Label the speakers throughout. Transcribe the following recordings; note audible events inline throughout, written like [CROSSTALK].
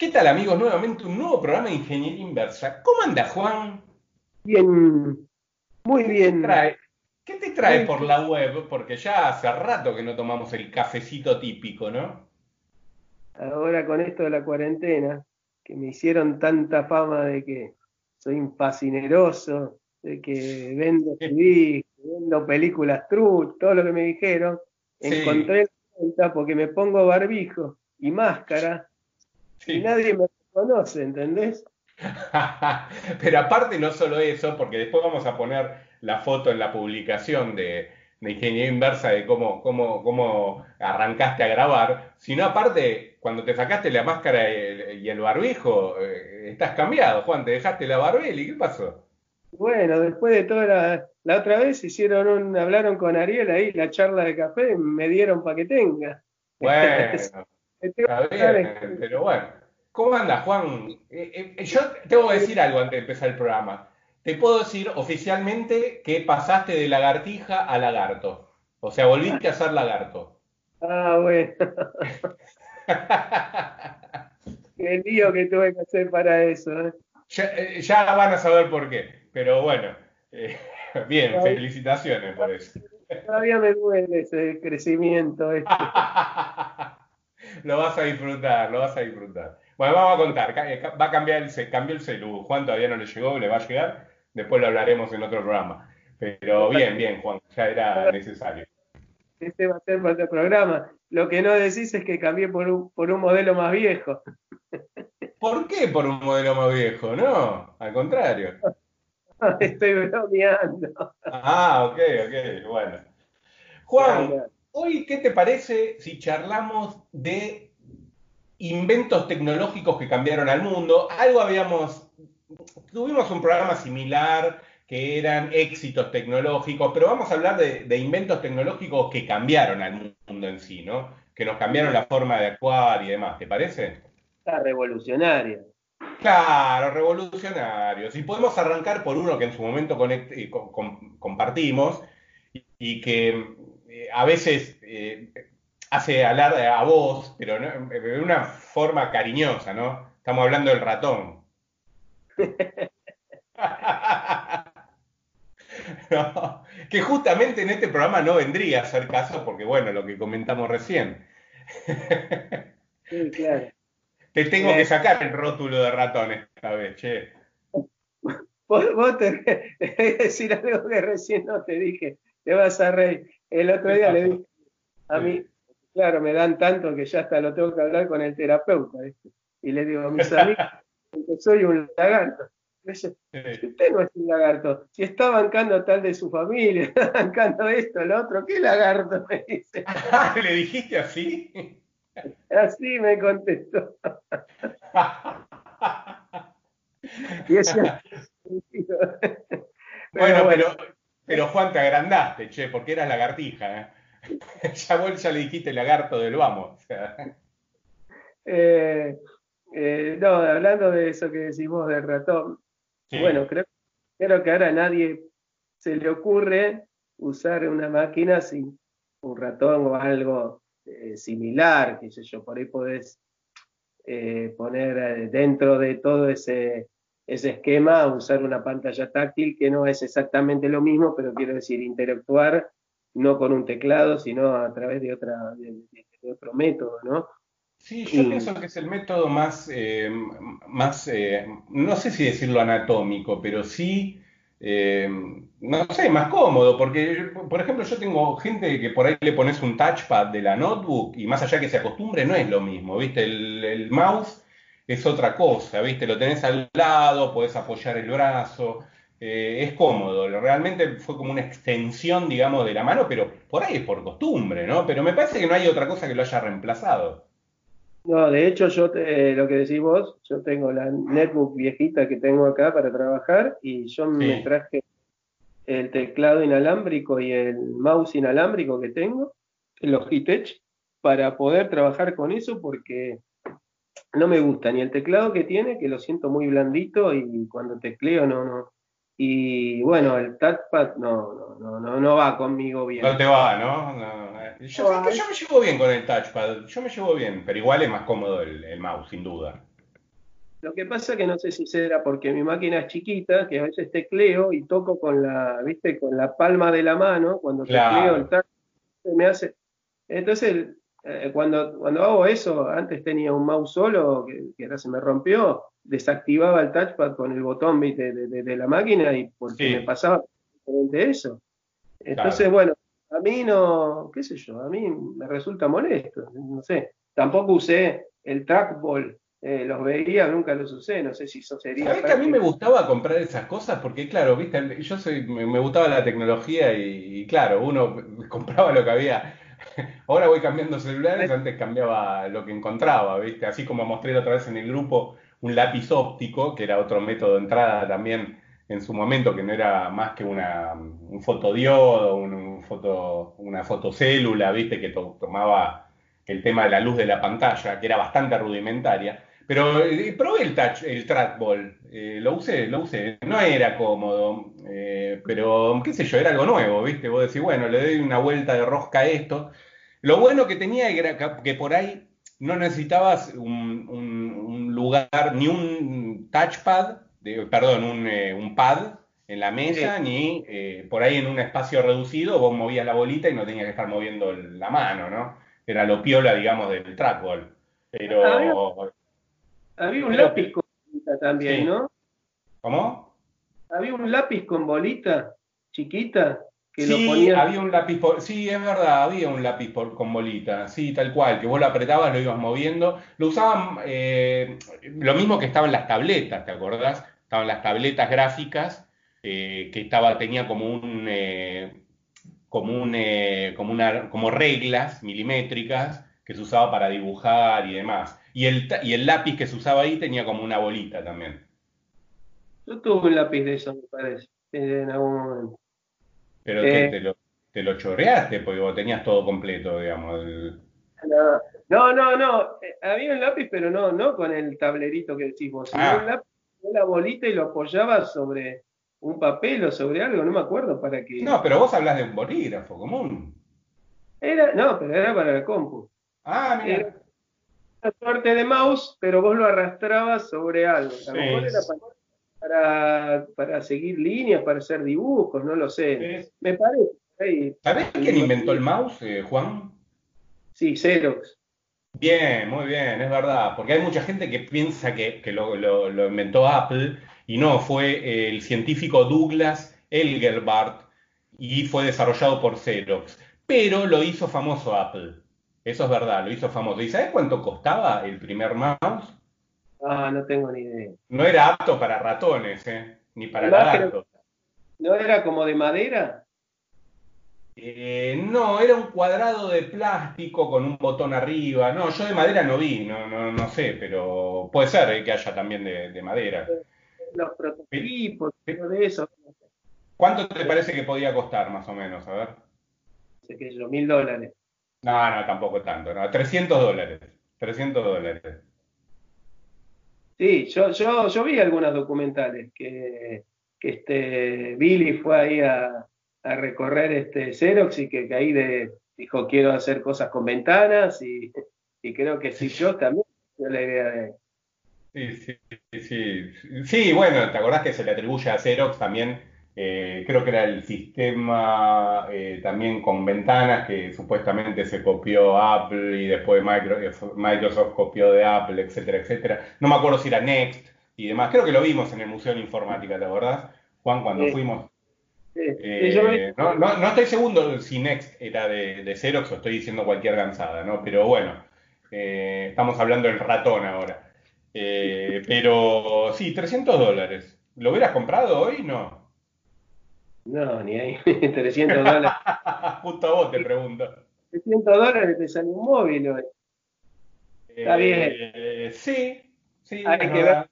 Speaker 1: ¿Qué tal amigos? Nuevamente un nuevo programa de Ingeniería Inversa. ¿Cómo anda Juan?
Speaker 2: Bien, muy bien.
Speaker 1: ¿Qué te trae por la web? Porque ya hace rato que no tomamos el cafecito típico, ¿no?
Speaker 2: Ahora con esto de la cuarentena, que me hicieron tanta fama de que soy un fascineroso, de que [LAUGHS] vendo CDs, vendo películas true, todo lo que me dijeron, encontré la cuenta porque me pongo barbijo y máscara y nadie me conoce, ¿entendés? [LAUGHS]
Speaker 1: Pero aparte no solo eso, porque después vamos a poner la foto en la publicación de, Ingeniería Inversa de cómo, cómo, cómo arrancaste a grabar, sino aparte, cuando te sacaste la máscara y el, barbijo, eh, estás cambiado, Juan, te dejaste la barbela y ¿qué pasó?
Speaker 2: Bueno, después de toda la, la otra vez hicieron un, hablaron con Ariel ahí, la charla de café, me dieron para que tenga.
Speaker 1: Bueno. [LAUGHS] Está bien, pero bueno. ¿Cómo anda, Juan? Eh, eh, yo tengo que decir algo antes de empezar el programa. Te puedo decir oficialmente que pasaste de lagartija a lagarto. O sea, volviste a ser lagarto.
Speaker 2: Ah, bueno. [LAUGHS] Qué lío que tuve que hacer para eso. ¿eh?
Speaker 1: Ya, van a saber por qué. Pero bueno, [LAUGHS] bien, felicitaciones por eso.
Speaker 2: Todavía me duele ese crecimiento. Este. [LAUGHS]
Speaker 1: lo vas a disfrutar, lo vas a disfrutar. Bueno, vamos a contar. Eh, va a cambiar el, se cambió el celu. Juan todavía no le llegó, le va a llegar. Después lo hablaremos en otro programa. Pero bien, bien, Juan, ya era necesario.
Speaker 2: Este va a ser para el programa. Lo que no decís es que cambié por un, por un modelo más viejo.
Speaker 1: ¿Por qué por un modelo más viejo? No, al contrario. [LAUGHS]
Speaker 2: Estoy bromeando.
Speaker 1: Ah, ok, ok, bueno. Juan, Hoy, ¿qué te parece si charlamos de inventos tecnológicos que cambiaron al mundo? Algo habíamos, tuvimos un programa similar que eran éxitos tecnológicos, pero vamos a hablar de, inventos tecnológicos que cambiaron al mundo en sí, ¿no? Que nos cambiaron la forma de actuar y demás, ¿te parece?
Speaker 2: Está revolucionario.
Speaker 1: Claro, revolucionarios. Y podemos arrancar por uno que en su momento eh, compartimos y que a veces eh, hace hablar a vos, pero de una forma cariñosa, ¿no? Estamos hablando del ratón. [LAUGHS] que justamente en este programa no vendría a ser caso porque, bueno, lo que comentamos recién.
Speaker 2: sí, claro.
Speaker 1: Te tengo que sacar el rótulo de ratón esta vez, che.
Speaker 2: Vos, vos te [LAUGHS] decir algo que recién no te dije, te vas a reír. El otro día le dije, a mí, claro, me dan tanto que ya hasta lo tengo que hablar con el terapeuta. Y le digo a mis amigos [LAUGHS] que soy un lagarto. dice, usted no es un lagarto. Si está bancando tal de su familia, [LAUGHS] está bancando esto, lo otro, ¿qué lagarto? [LAUGHS] Me dice.
Speaker 1: ¿Le dijiste así?
Speaker 2: Así me contestó. y ese,
Speaker 1: bueno, pero pero Juan, te agrandaste, che, porque eras lagartija. ¿eh? [LAUGHS] ya vos ya le dijiste lagarto del vamos. [LAUGHS]
Speaker 2: Eh, eh, no, hablando de eso que decimos del ratón, bueno, creo, creo que ahora a nadie se le ocurre usar una máquina sin un ratón o algo similar, que sé yo, por ahí podés poner dentro de todo ese ese esquema usar una pantalla táctil que no es exactamente lo mismo, pero quiero decir, interactuar no con un teclado, sino a través de, otra, de, otro método, ¿no?
Speaker 1: Sí, yo pienso que es el método más, eh, más eh, no sé si decirlo anatómico, pero sí, eh, no sé, más cómodo, porque, por ejemplo, yo tengo gente que por ahí le pones un touchpad de la notebook y más allá que se acostumbre, no es lo mismo, ¿viste? El, el mouse es otra cosa, ¿viste? Lo tenés al lado, podés apoyar el brazo, eh, es cómodo. Realmente fue como una extensión, digamos, de la mano, pero por ahí es por costumbre, ¿no? Pero me parece que no hay otra cosa que lo haya reemplazado.
Speaker 2: No, de hecho, yo lo que decís vos, yo tengo la netbook viejita que tengo acá para trabajar y yo me traje el teclado inalámbrico y el mouse inalámbrico que tengo, el Logitech, para poder trabajar con eso porque no me gusta ni el teclado que tiene, que lo siento muy blandito y cuando tecleo no, no. Y bueno, el touchpad no, no, no, no, va conmigo bien.
Speaker 1: No te va, ¿no? Yo, yo, me llevo bien con el touchpad, yo me llevo bien, pero igual es más cómodo el, mouse, sin duda.
Speaker 2: Lo que pasa que no sé si será porque mi máquina es chiquita, que a veces tecleo y toco con la, viste, con la palma de la mano, cuando tecleo el touch me hace. Entonces, eh, cuando, cuando hago eso, antes tenía un mouse solo, que, ahora se me rompió, desactivaba el touchpad con el botón de, de, la máquina y porque me pasaba de eso. Entonces, bueno, a mí no, qué sé yo, a mí me resulta molesto, no sé. Tampoco usé el trackball eh, los veía, nunca los usé, no sé si eso sería.
Speaker 1: ¿Sabés que a mí me gustaba comprar esas cosas? Porque, claro, viste, yo soy, me, gustaba la tecnología y, claro, uno [LAUGHS] compraba lo que había. [LAUGHS] Ahora voy cambiando celulares, antes cambiaba lo que encontraba, viste, así como mostré otra vez en el grupo un lápiz óptico, que era otro método de entrada también en su momento, que no era más que una, un fotodiodo, un, foto, una fotocélula, viste, que tomaba el tema de la luz de la pantalla, que era bastante rudimentaria pero eh, probé el touch, el trackball, eh, lo usé, lo usé. No era cómodo, eh, pero qué sé yo, era algo nuevo, ¿viste? Vos decís, bueno, le doy una vuelta de rosca a esto. Lo bueno que tenía era que por ahí no necesitabas un, lugar, ni un touchpad, perdón, un, pad en la mesa, ni por ahí en un espacio reducido vos movías la bolita y no tenías que estar moviendo la mano, ¿no? Era lo piola, digamos, del trackball. Pero
Speaker 2: había un lápiz con bolita también, ¿no?
Speaker 1: ¿Cómo?
Speaker 2: Había un lápiz con bolita chiquita
Speaker 1: que sí, lo ponía... había un lápiz, sí, es verdad, había un lápiz con bolita, sí, tal cual, que vos lo apretabas, lo ibas moviendo. Lo usaban eh, lo mismo que estaban las tabletas, ¿te acordás? Estaban las tabletas gráficas eh, que estaba, tenía como un, eh, como un, como una, como reglas milimétricas que se usaba para dibujar y demás. Y el, y el lápiz que se usaba ahí tenía como una bolita también.
Speaker 2: Yo tuve un lápiz de eso, me parece, en algún momento.
Speaker 1: Pero eh, te, lo, te, lo, choreaste porque vos tenías todo completo, digamos.
Speaker 2: No, no, no, eh, había un lápiz, pero no, no con el tablerito que decís vos, sino ah. un lápiz con la bolita y lo apoyaba sobre un papel o sobre algo, no me acuerdo para qué.
Speaker 1: No, pero vos hablas de un bolígrafo común.
Speaker 2: Era, no, pero era para el compu.
Speaker 1: Ah, mira
Speaker 2: una suerte de mouse, pero vos lo arrastrabas sobre algo. A lo mejor era para, para, seguir líneas, para hacer dibujos, no lo sé. Me parece.
Speaker 1: ¿Sabés quién inventó el mouse, eh, Juan?
Speaker 2: Sí, Xerox.
Speaker 1: Bien, muy bien, es verdad, porque hay mucha gente que piensa que, lo, lo, inventó Apple y no, fue el científico Douglas Elgerbart y fue desarrollado por Xerox, pero lo hizo famoso Apple. Eso es verdad, lo hizo famoso. ¿Y sabes cuánto costaba el primer mouse?
Speaker 2: Ah, no tengo ni idea.
Speaker 1: No era apto para ratones, ¿eh? Ni para gatos.
Speaker 2: ¿No era como de madera?
Speaker 1: Eh, no, era un cuadrado de plástico con un botón arriba. No, yo de madera no vi, no, no, no sé, pero puede ser eh, que haya también de, madera.
Speaker 2: Los prototipos, pero de eso.
Speaker 1: ¿Cuánto te parece que podía costar, más o menos? A ver.
Speaker 2: Sé que yo, mil dólares.
Speaker 1: No, no, tampoco tanto, no, 300 dólares, 300 dólares.
Speaker 2: Sí, yo, yo, yo vi algunas documentales que, que este Billy fue ahí a, a recorrer este Xerox y que, ahí de, dijo quiero hacer cosas con ventanas y, y creo que sí, yo también la idea de...
Speaker 1: Sí, sí, sí. Sí, bueno, ¿te acordás que se le atribuye a Xerox también eh, creo que era el sistema eh, también con ventanas que supuestamente se copió Apple y después Microsoft copió de Apple, etcétera, etcétera. No me acuerdo si era Next y demás. Creo que lo vimos en el Museo de Informática, ¿te acordás? Juan, cuando fuimos. Eh, no, no, estoy seguro si Next era de, de Xerox o estoy diciendo cualquier gansada, ¿no? Pero bueno, estamos hablando del ratón ahora. pero sí, 300 dólares. ¿Lo hubieras comprado hoy? No.
Speaker 2: No, ni ahí. [LAUGHS] 300 dólares. [LAUGHS]
Speaker 1: Justo a vos te pregunto.
Speaker 2: 300 dólares te sale un móvil hoy. Está bien.
Speaker 1: Eh, sí, sí.
Speaker 2: Hay que ver.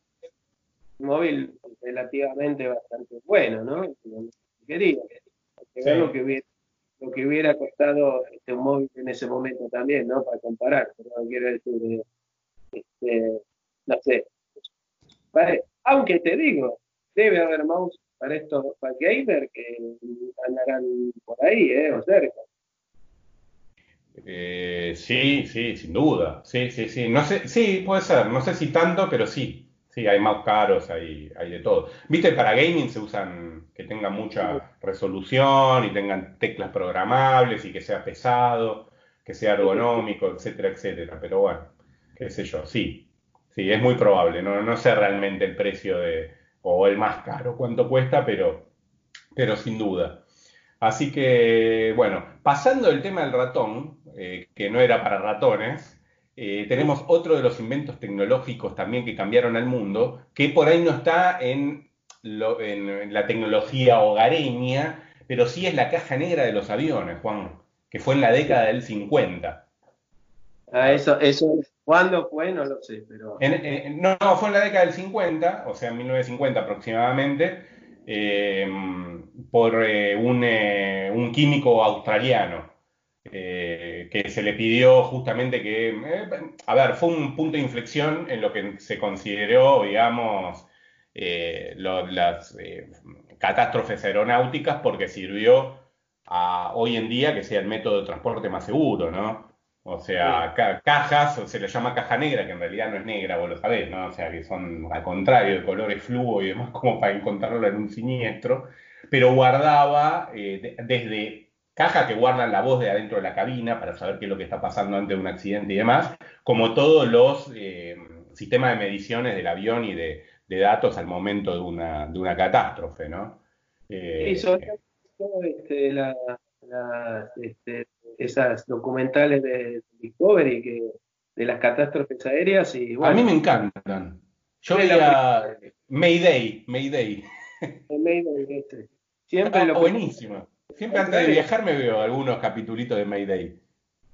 Speaker 2: Un móvil relativamente bastante bueno, ¿no? Quería. Hay que ver lo que hubiera lo que hubiera costado este, un móvil en ese momento también, ¿no? Para comparar, pero no quiero decir, este, no sé. Aunque te digo, debe haber mouse para estos para gamer que andarán por ahí, ¿eh? O cerca.
Speaker 1: Eh, sí, sí, sin duda. Sí, sí, sí. No sé, sí, puede ser. No sé si tanto, pero sí. Sí, hay más caros, hay, hay de todo. Viste, para gaming se usan que tengan mucha resolución y tengan teclas programables y que sea pesado, que sea ergonómico, etcétera, etcétera. Pero bueno, qué sé yo, sí, sí, es muy probable. No, no sé realmente el precio de, o el más caro, cuánto cuesta, pero, pero sin duda. Así que, bueno, pasando el tema del ratón, eh, que no era para ratones, eh, tenemos otro de los inventos tecnológicos también que cambiaron al mundo, que por ahí no está en, la tecnología hogareña, pero sí es la caja negra de los aviones, Juan, que fue en la década del 50.
Speaker 2: Ah, eso, eso, ¿cuándo fue? No lo sé, pero...
Speaker 1: no, fue en la década del 50, o sea, en 1950 aproximadamente, eh, por eh, un, un químico australiano eh, que se le pidió justamente que, eh, a ver, fue un punto de inflexión en lo que se consideró, digamos, eh, las catástrofes aeronáuticas porque sirvió a hoy en día que sea el método de transporte más seguro, ¿no? O sea, cajas, se le llama caja negra, que en realidad no es negra, vos lo sabés, ¿no? O sea, que son al contrario, de colores fluo y demás, [LAUGHS] como para encontrarlo en un siniestro, pero guardaba desde caja que guardan la voz de adentro de la cabina para saber qué es lo que está pasando antes de un accidente y demás, como todos los eh, sistemas de mediciones del avión y de, datos al momento de una, de una catástrofe, ¿no?
Speaker 2: Eh, sobre todo este, este, esas documentales de Discovery que, de las catástrofes aéreas y
Speaker 1: A mí me encantan. Yo veía Mayday,
Speaker 2: Mayday. [LAUGHS] Mayday, este. Siempre
Speaker 1: ah, lo buenísimo. Siempre antes de viajar me veo algunos capitulitos de Mayday.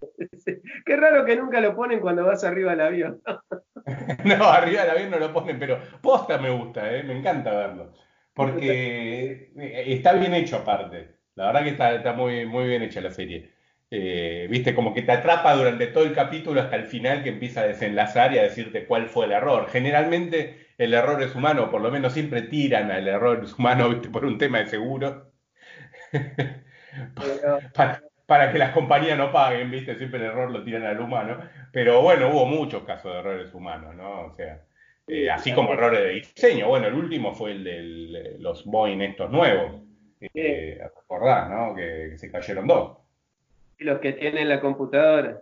Speaker 1: [LAUGHS]
Speaker 2: Qué raro que nunca lo ponen cuando vas arriba del avión. [LAUGHS]
Speaker 1: no, arriba del avión no lo ponen, pero posta me gusta, ¿eh? me encanta verlo. Porque está bien hecho aparte. La verdad que está, muy, muy bien hecha la serie. Eh, viste, como que te atrapa durante todo el capítulo hasta el final que empieza a desenlazar y a decirte cuál fue el error. Generalmente el error es humano, por lo menos siempre tiran al error humano, viste, por un tema de seguro. [LAUGHS] para, que las compañías no paguen, ¿viste? Siempre el error lo tiran al humano. Pero bueno, hubo muchos casos de errores humanos, ¿no? O sea, eh, así como errores de diseño. Bueno, el último fue el de los Boeing estos nuevos. Eh, recordás, ¿no? Que, se cayeron dos.
Speaker 2: Y los que tienen la computadora.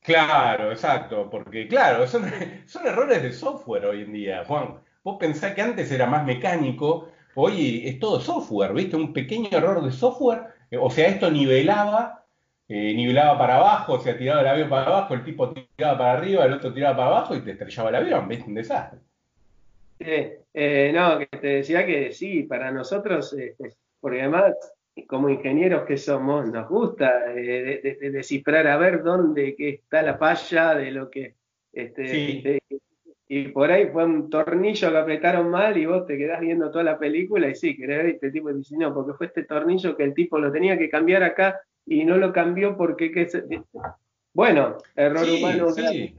Speaker 1: Claro, exacto, porque claro, son, son errores de software hoy en día, Juan. Vos pensás que antes era más mecánico Hoy es todo software, ¿viste? Un pequeño error de software, o sea, esto nivelaba, eh, nivelaba para abajo, o sea, tiraba el avión para abajo, el tipo tiraba para arriba, el otro tiraba para abajo y te estrellaba el avión, ¿viste? Un desastre.
Speaker 2: Eh, no, que te decía que sí, para nosotros, porque además, como ingenieros que somos, nos gusta descifrar a ver dónde que está la falla de lo que este, y por ahí fue un tornillo que apretaron mal y vos te quedás viendo toda la película y sí, querés ver este tipo dice, no, porque fue este tornillo que el tipo lo tenía que cambiar acá y no lo cambió porque... Que Bueno, error humano.
Speaker 1: Sí.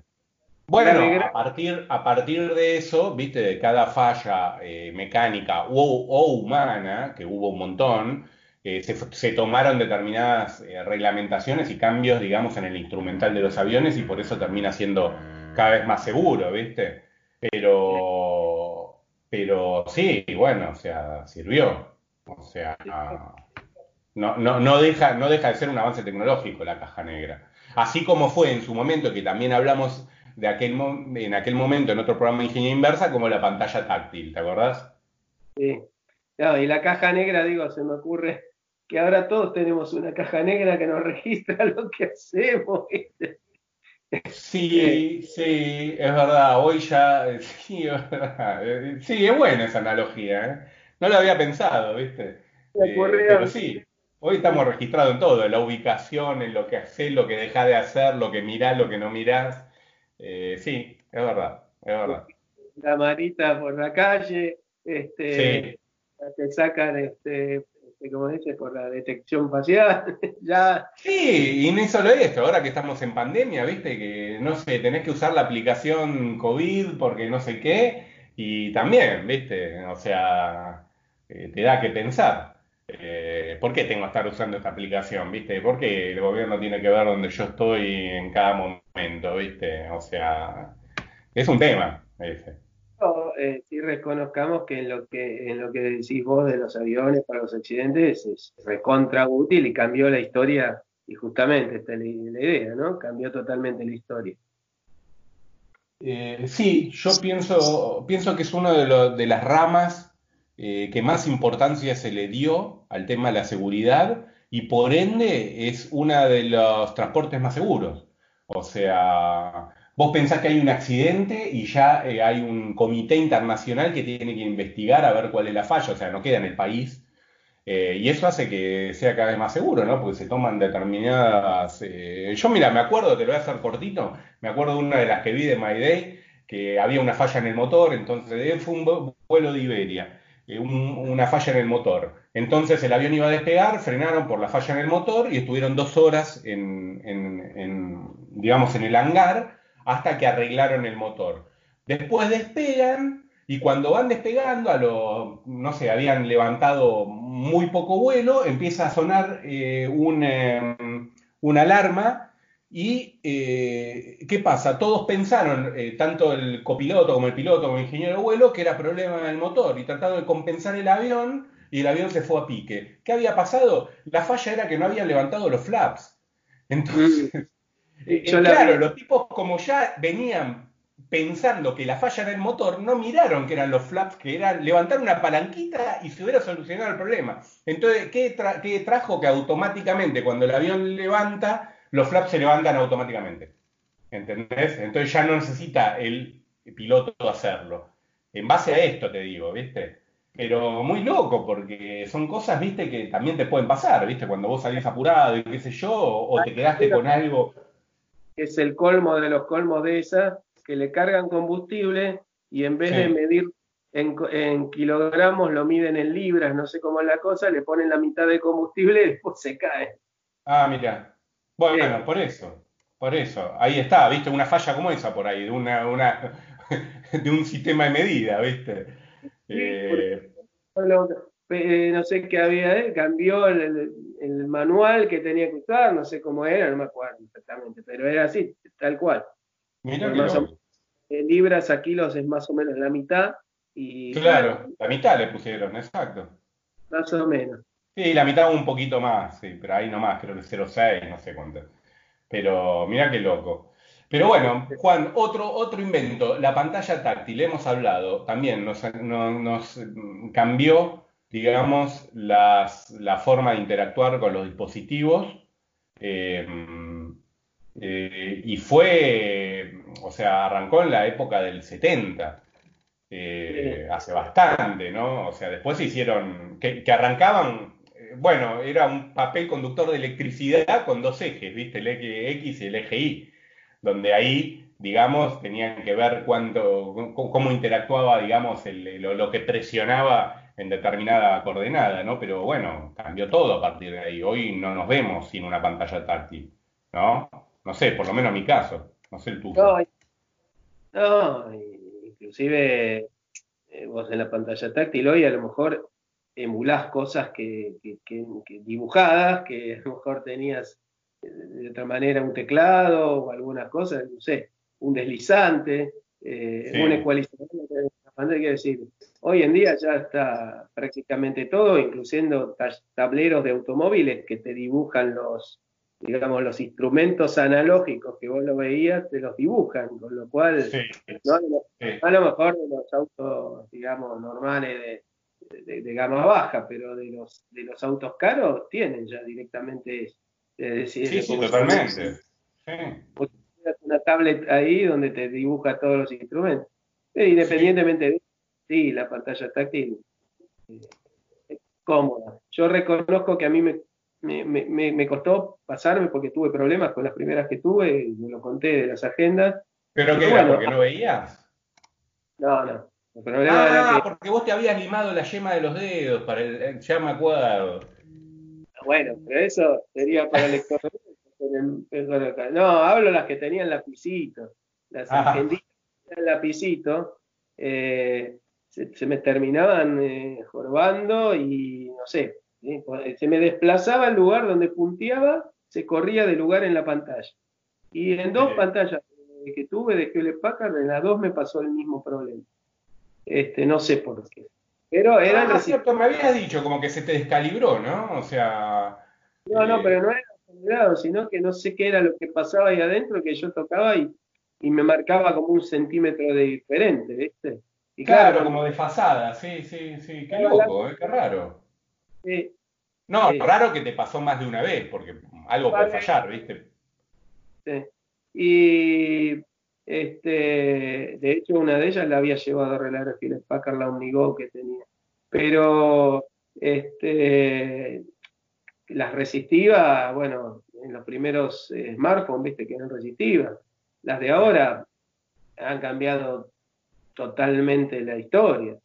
Speaker 1: Bueno, a partir, a partir de eso, viste, de cada falla eh, mecánica o, humana, que hubo un montón, se, tomaron determinadas eh, reglamentaciones y cambios, digamos, en el instrumental de los aviones y por eso termina siendo cada vez más seguro, ¿viste? Pero, pero sí, bueno, o sea, sirvió. O sea, no, no, no, deja, no deja de ser un avance tecnológico la caja negra. Así como fue en su momento, que también hablamos de aquel en aquel momento en otro programa de ingeniería inversa, como la pantalla táctil, ¿te acordás?
Speaker 2: Sí. y la caja negra, digo, se me ocurre que ahora todos tenemos una caja negra que nos [LAUGHS] registra lo que hacemos. ¿viste?
Speaker 1: Sí, [LAUGHS] sí, es verdad. Hoy ya, [LAUGHS] sí, es verdad. Eh, sí, es buena esa analogía. ¿eh? No lo había pensado, ¿viste? Eh, pero sí, hoy estamos registrados en todo, en la ubicación, en lo que haces, lo que dejas de hacer, lo que mirás, lo que no mirás. sí, es verdad, es verdad.
Speaker 2: La marita por la calle, este, te sacan este, como dice, por la detección facial. [LAUGHS] ya.
Speaker 1: Sí, y no solo esto, ahora que estamos en pandemia, viste, que no sé, tenés que usar la aplicación COVID porque no sé qué, y también, viste, o sea, eh, te da que pensar. Eh, ¿Por qué tengo que estar usando esta aplicación? ¿Viste? ¿Por qué el gobierno tiene que ver dónde yo estoy en cada momento? ¿Viste? O sea, es un tema ese.
Speaker 2: Eh, sí reconozcamos que en lo que en lo que decís vos de los aviones para los accidentes es recontra útil y cambió la historia y justamente esta es la, idea, ¿no? Cambió totalmente la historia.
Speaker 1: Eh, sí, yo pienso, pienso que es una de, las ramas eh, que más importancia se le dio al tema de la seguridad y por ende es uno de los transportes más seguros. O sea, vos pensás que hay un accidente y ya eh, hay un comité internacional que tiene que investigar a ver cuál es la falla, o sea, no queda en el país eh, y eso hace que sea cada vez más seguro, ¿no? Porque se toman determinadas... Eh, yo, mira, me acuerdo, te lo voy a hacer cortito, me acuerdo de una de las que vi de My Day, que había una falla en el motor, entonces fue un vuelo de Iberia, una falla en el motor. Entonces el avión iba a despegar, frenaron por la falla en el motor y estuvieron dos horas en digamos, en el hangar hasta que arreglaron el motor. Después despegan y cuando van despegando, a lo, no sé, habían levantado muy poco vuelo, empieza a sonar eh, em, una alarma y eh, ¿qué pasa? Todos pensaron, eh, tanto el copiloto como el piloto como el ingeniero de vuelo, que era problema del motor y trataron de compensar el avión y el avión se fue a pique. ¿Qué había pasado? La falla era que no habían levantado los flaps. Entonces, mm. claro, los tipos como ya venían pensando que la falla era el motor, no miraron que eran los flaps, que eran levantar una palanquita y se hubiera solucionado el problema. Entonces, ¿qué, trajo? Que automáticamente cuando el avión levanta, los flaps se levantan automáticamente. ¿Entendés? Entonces ya no necesita el piloto hacerlo. En base a esto te digo, ¿viste? Pero muy loco, porque son cosas, viste, que también te pueden pasar, viste, cuando vos salís apurado y qué sé yo, o, te quedaste con algo.
Speaker 2: Es el colmo de los colmos de esa, que le cargan combustible y en vez de medir en, kilogramos lo miden en libras, no sé cómo es la cosa, le ponen la mitad de combustible y después se cae.
Speaker 1: Ah, mira. Bueno, por eso, por eso. Ahí está, viste, una falla como esa por ahí, de una, una [LAUGHS] de un sistema de medida, viste.
Speaker 2: Eh, eh, no sé qué había, eh, cambió el, el, manual que tenía que usar, no sé cómo era, no me acuerdo exactamente, pero era así, tal cual. Mira libras a kilos es más o menos la mitad. Y,
Speaker 1: claro, la mitad le pusieron, exacto.
Speaker 2: Más o menos.
Speaker 1: Sí, la mitad un poquito más, sí, pero ahí nomás, creo que 0,6, no sé cuánto. Pero mira qué loco. Pero bueno, Juan, otro, otro invento, la pantalla táctil, hemos hablado, también nos, nos, cambió, digamos, las, la forma de interactuar con los dispositivos. Eh, eh, y fue, o sea, arrancó en la época del 70, eh, hace bastante, ¿no? O sea, después se hicieron, que, arrancaban, eh, bueno, era un papel conductor de electricidad con dos ejes, ¿viste? El eje X y el eje Y, donde ahí, digamos, tenían que ver cuánto, cómo interactuaba, digamos, lo, que presionaba en determinada coordenada, ¿no? Pero bueno, cambió todo a partir de ahí. Hoy no nos vemos sin una pantalla táctil, ¿no? No sé, por lo menos en mi caso. No sé el tuyo.
Speaker 2: No, inclusive eh, vos en la pantalla táctil hoy a lo mejor emulás cosas que, dibujadas, que a lo mejor tenías eh, de otra manera un teclado o algunas cosas, no sé, un deslizante, eh, un ecualizador. Quiero decir, hoy en día ya está prácticamente todo, incluyendo tableros de automóviles que te dibujan los, digamos, los instrumentos analógicos que vos lo veías, te los dibujan, con lo cual, ¿no? a lo mejor de los autos, digamos, normales de, de, gama baja, pero de los, de los autos caros tienen ya directamente eso.
Speaker 1: sí, sí, totalmente.
Speaker 2: Una tablet ahí donde te dibuja todos los instrumentos. Eh, independientemente de sí, la pantalla táctil eh, es cómoda. Yo reconozco que a mí me me, me, costó pasarme porque tuve problemas con las primeras que tuve, me lo conté de las agendas.
Speaker 1: ¿Pero qué era? ¿Porque no veías?
Speaker 2: No, no.
Speaker 1: ah, porque vos te habías limado la yema de los dedos, para el, ya me acuerdo.
Speaker 2: Bueno, pero eso sería para el lector. [LAUGHS] no, hablo las que tenían lapicito. Las ah. argentinas tenían lapicito. Eh, se, me terminaban eh, jorobando y no sé, se me desplazaba el lugar donde punteaba, se corría de lugar en la pantalla. Y en dos pantallas que tuve de Hewlett Packard, en las dos me pasó el mismo problema. Este, no sé por qué. Pero era
Speaker 1: ah, cierto, me habías dicho como que se te descalibró, ¿no? O sea.
Speaker 2: No, no, eh, pero no era descalibrado, sino que no sé qué era lo que pasaba ahí adentro, que yo tocaba y, y me marcaba como un centímetro de diferente, ¿viste?
Speaker 1: Y claro, como desfasada, sí, sí, sí, qué loco, ¿eh? qué raro. Sí. No, raro que te pasó más de una vez, porque algo puede fallar, ¿viste?
Speaker 2: Sí. Y este, de hecho, una de ellas la había llevado a arreglar a Philip Packard, la Omnigo que tenía. Pero este, las resistivas, bueno, en los primeros eh, smartphones, viste que eran resistivas. Las de ahora han cambiado totalmente la historia.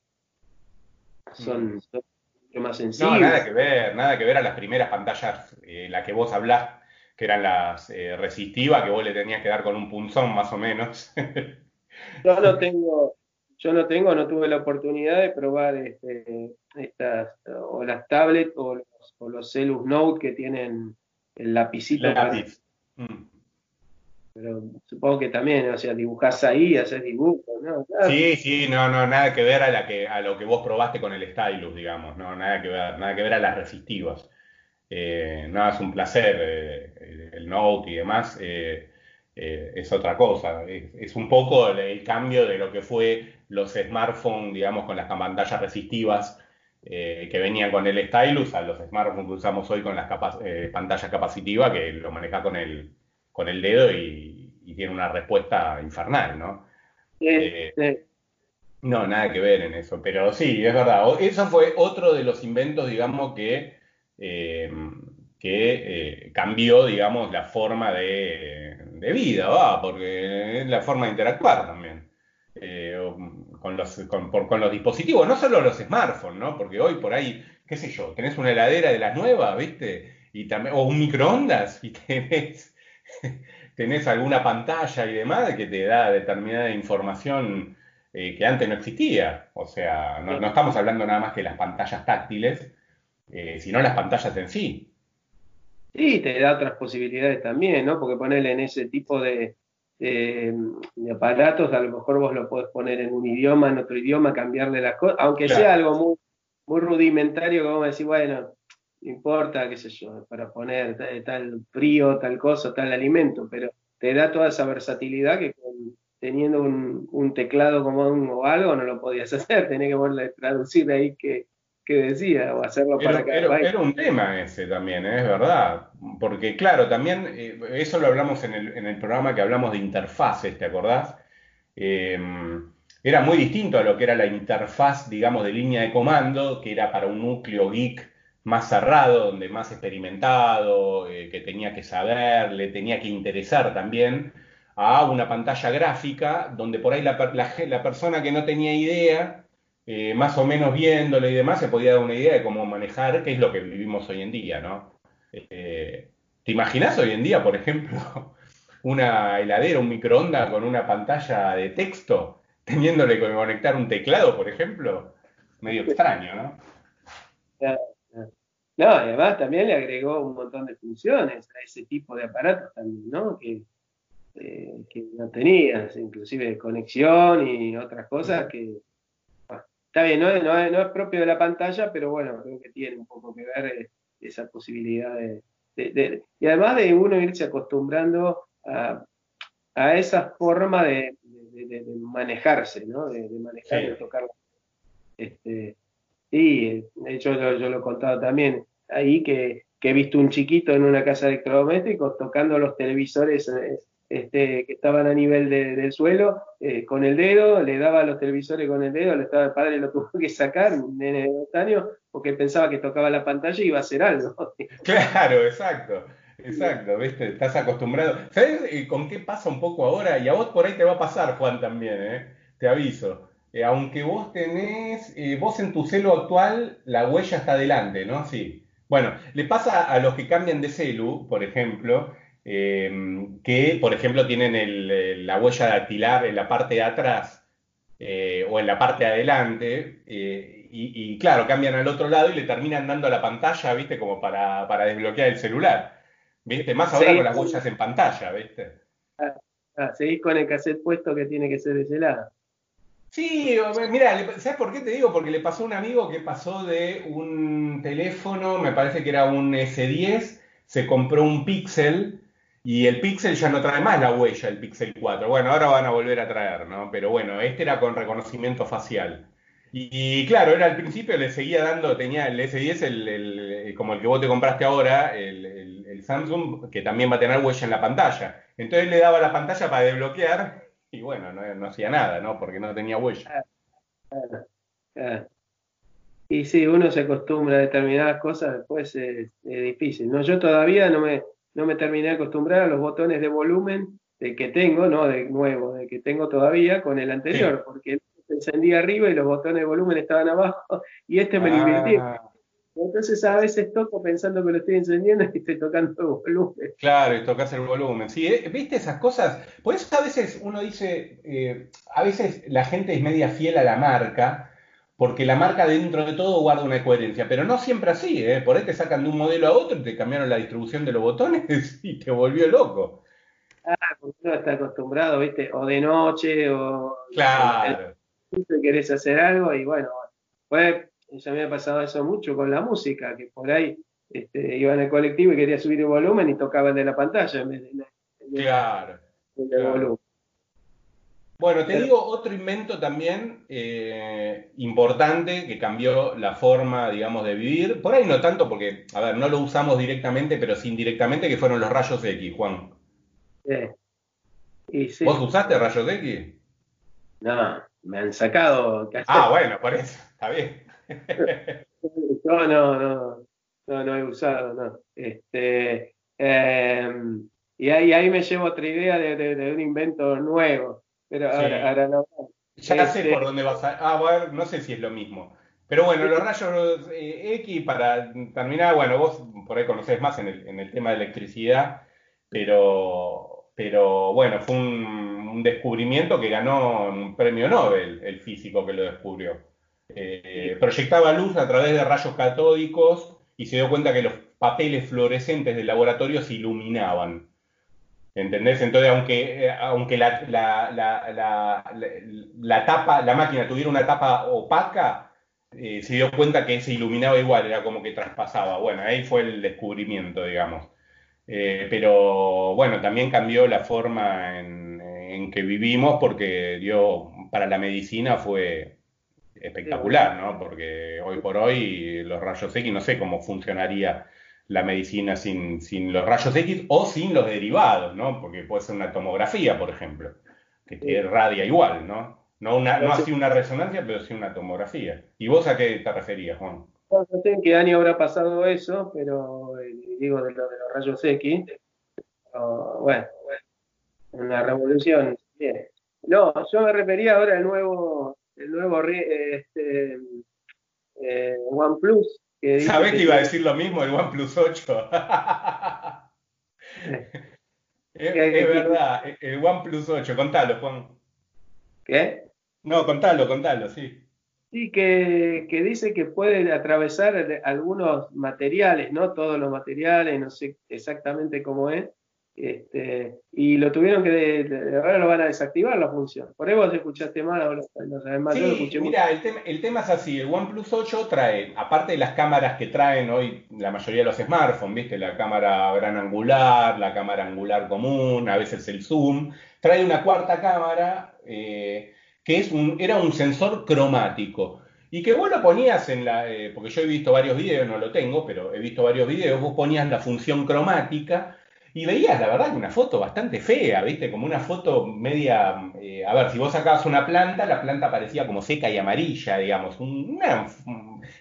Speaker 2: Son, mm. mucho más sensibles.
Speaker 1: No, nada que ver, nada que ver a las primeras pantallas, eh, la que vos hablás que eran las eh, resistivas, que vos le tenías que dar con un punzón más o menos. [LAUGHS]
Speaker 2: yo no tengo, yo no tengo, no tuve la oportunidad de probar este, estas, o las tablets o los, o los Celus Note que tienen el lapicito. Mm. Pero supongo que también, o sea, dibujás ahí, haces dibujos, ¿no?
Speaker 1: Sí, sí, no, no, nada que ver a, la que, a lo que vos probaste con el stylus, digamos, no, nada que ver, nada que ver a las resistivas. Eh, nada, es un placer. Eh, el Note y demás eh, es otra cosa. Es, un poco el, cambio de lo que fue los smartphones, digamos, con las pantallas resistivas que venían con el stylus a los smartphones que usamos hoy con las pantallas capacitivas que lo maneja con el, con el dedo y, tiene una respuesta infernal, ¿no? No, nada que ver en eso, pero sí, es verdad. Eso fue otro de los inventos, digamos, que eh, que eh, cambió, digamos, la forma de, vida, ¿va? porque es la forma de interactuar también. Eh, con, los, con, los dispositivos, no solo los smartphones, ¿no? Porque hoy por ahí, qué sé yo, tenés una heladera de las nuevas, ¿viste? Y también, o un microondas [LAUGHS] y tenés, [LAUGHS] tenés alguna pantalla y demás que te da determinada información que antes no existía. O sea, no, no, estamos hablando nada más que las pantallas táctiles, eh, sino las pantallas en sí.
Speaker 2: Sí, te da otras posibilidades también, ¿no? Porque ponerle en ese tipo de, aparatos, a lo mejor vos lo podés poner en un idioma, en otro idioma, cambiarle las cosas, aunque sea algo muy, muy rudimentario, a decir, bueno, no importa, qué sé yo, para poner tal, frío, tal cosa, tal alimento, pero te da toda esa versatilidad que teniendo un, teclado como o algo no lo podías [LAUGHS] hacer, tenés que traducir ahí que que decía, o hacerlo para
Speaker 1: era, era, un tema ese también, ¿eh? es verdad. Porque claro, también eh, eso lo hablamos en el, en el, programa que hablamos de interfaces, ¿te acordás? Em, era muy distinto a lo que era la interfaz, digamos, de línea de comando, que era para un núcleo geek más cerrado, donde más experimentado, eh, que tenía que saber, le tenía que interesar también, a una pantalla gráfica, donde por ahí la, la, la persona que no tenía idea eh, más o menos viéndolo y demás, se podía dar una idea de cómo manejar, qué es lo que vivimos hoy en día, ¿no? Eh, ¿Te imaginas hoy en día, por ejemplo, [LAUGHS] una heladera, un microondas con una pantalla de texto, teniéndole que conectar un teclado, por ejemplo? Medio extraño, ¿no?
Speaker 2: No, además también le agregó un montón de funciones a ese tipo de aparatos también, ¿no? Que, eh, que no tenías, inclusive conexión y otras cosas que Está bien, no es, propio de la pantalla, pero bueno, creo que tiene un poco que ver eh, esa posibilidad de, Y además de uno irse acostumbrando a, esa forma de, manejarse, ¿no? De, manejar y tocar. Este, y de hecho yo, lo he contado también ahí que, he visto un chiquito en una casa de electrodomésticos tocando los televisores eh, este, que estaban a nivel del suelo, eh, con el dedo, le daba a los televisores con el dedo, le estaba el padre lo tuvo [LAUGHS] que sacar, nene de dos porque pensaba que tocaba la pantalla y iba a hacer algo. [LAUGHS]
Speaker 1: Claro, exacto. Exacto, ¿viste? Estás acostumbrado. ¿Sabes eh, con qué pasa un poco ahora? Y a vos por ahí te va a pasar, Juan, también, ¿eh? Te aviso. Eh, aunque vos tenés, vos en tu celu actual, la huella está adelante, ¿no? Sí. Bueno, le pasa a los que cambian de celu, por ejemplo, Em, que, por ejemplo, tienen la huella dactilar en la parte de atrás eh, o en la parte de adelante, eh, y, claro, cambian al otro lado y le terminan dando la pantalla, ¿viste? Como para, desbloquear el celular, ¿viste? Más ahora con las huellas en pantalla, ¿viste?
Speaker 2: Ah, ah, seguís con el cassette puesto que tiene que ser de ese lado.
Speaker 1: Sí, mira, ¿sabes por qué te digo? Porque le pasó a un amigo que pasó de un teléfono, me parece que era un S10, se compró un Pixel y el Pixel ya no trae más la huella, el Pixel 4. Bueno, ahora van a volver a traer, ¿no? Pero bueno, este era con reconocimiento facial. Y, claro, era al principio le seguía dando, tenía el S10, el, como el que vos te compraste ahora, el, Samsung, que también va a tener huella en la pantalla. Entonces le daba la pantalla para desbloquear y bueno, no, hacía nada, ¿no? Porque no tenía huella.
Speaker 2: Y si uno se acostumbra a determinadas cosas, después es, difícil. No, yo todavía no me, no me terminé de acostumbrar a los botones de volumen de que tengo, no de nuevo, de que tengo todavía con el anterior, porque se encendía arriba y los botones de volumen estaban abajo [LAUGHS] y este me ah. Entonces a veces toco pensando que lo estoy encendiendo y estoy tocando el volumen.
Speaker 1: Claro, y tocas el volumen. Sí, eh, viste esas cosas. Por eso a veces uno dice, eh, a veces la gente es media fiel a la marca, porque la marca dentro de todo guarda una coherencia, pero no siempre así, ¿eh? Por ahí te sacan de un modelo a otro y te cambiaron la distribución de los botones [LAUGHS] y te volvió loco.
Speaker 2: Ah, porque uno está acostumbrado, ¿viste? O de noche, o...
Speaker 1: Claro.
Speaker 2: querés hacer algo y bueno, pues ya me ha pasado eso mucho con la música, que por ahí este, iba en el colectivo y quería subir el volumen y tocaba de la pantalla en vez de,
Speaker 1: claro, Bueno, te digo otro invento también eh, importante que cambió la forma, digamos, de vivir. Por ahí no tanto porque, a ver, no lo usamos directamente, pero sí indirectamente, que fueron los rayos X, Juan. Sí. ¿Vos usaste rayos X?
Speaker 2: No, me han sacado.
Speaker 1: Ah, bueno, por eso, está bien. [LAUGHS]
Speaker 2: no, no, no, no, no he usado, no. Este, em, y ahí, ahí me llevo otra idea de, un invento nuevo, pero ahora, no.
Speaker 1: Ya sé este, por dónde vas a... Ah, bueno, no sé si es lo mismo. Pero bueno, los rayos eh, X, para terminar, bueno, vos por ahí conocés más en el, en el tema de electricidad, pero, pero bueno, fue un, un descubrimiento que ganó un premio Nobel el físico que lo descubrió. Eh, proyectaba luz a través de rayos catódicos y se dio cuenta que los papeles fluorescentes del laboratorio se iluminaban. ¿Entendés? Entonces, aunque, eh, aunque la, la, tapa, la máquina tuviera una tapa opaca, eh, se dio cuenta que se iluminaba igual, era como que traspasaba. Bueno, ahí fue el descubrimiento, digamos. pero bueno, también cambió la forma en, en, que vivimos porque dio, para la medicina fue, espectacular, ¿no? Porque hoy por hoy los rayos X, no sé cómo funcionaría la medicina sin, sin los rayos X o sin los derivados, ¿no? Porque puede ser una tomografía, por ejemplo, que te radia igual, ¿no? No, una, no así una resonancia, pero sí una tomografía. ¿Y vos a qué te referías, Juan?
Speaker 2: No sé en qué año habrá pasado eso, pero eh, digo de, lo, de los rayos X. bueno, bueno, una revolución. Bien. No, yo me refería ahora al nuevo el nuevo este, eh, OnePlus.
Speaker 1: Que ¿Sabés que, iba a decir lo mismo el OnePlus 8? [LAUGHS] [LAUGHS] es, verdad, el OnePlus 8, contalo, Juan.
Speaker 2: ¿Qué?
Speaker 1: No, contalo, contalo, sí.
Speaker 2: Sí, que, que, dice que puede atravesar algunos materiales, no todos los materiales, no sé exactamente cómo es, este, y lo tuvieron que, ahora lo van a desactivar la función. Por eso vos escuchaste mal, ahora no sabes más.
Speaker 1: Sí, mira, el tema, el tema, es así, el OnePlus 8 trae, aparte de las cámaras que traen hoy la mayoría de los smartphones, viste, la cámara gran angular, la cámara angular común, a veces el zoom, trae una cuarta cámara eh, que es un, era un sensor cromático. Y que vos lo ponías en la, eh, porque yo he visto varios videos, no lo tengo, pero he visto varios videos, vos ponías la función cromática y veías, la verdad, una foto bastante fea, ¿viste? Como una foto media. Eh, a ver, si vos sacabas una planta, la planta parecía como seca y amarilla, digamos.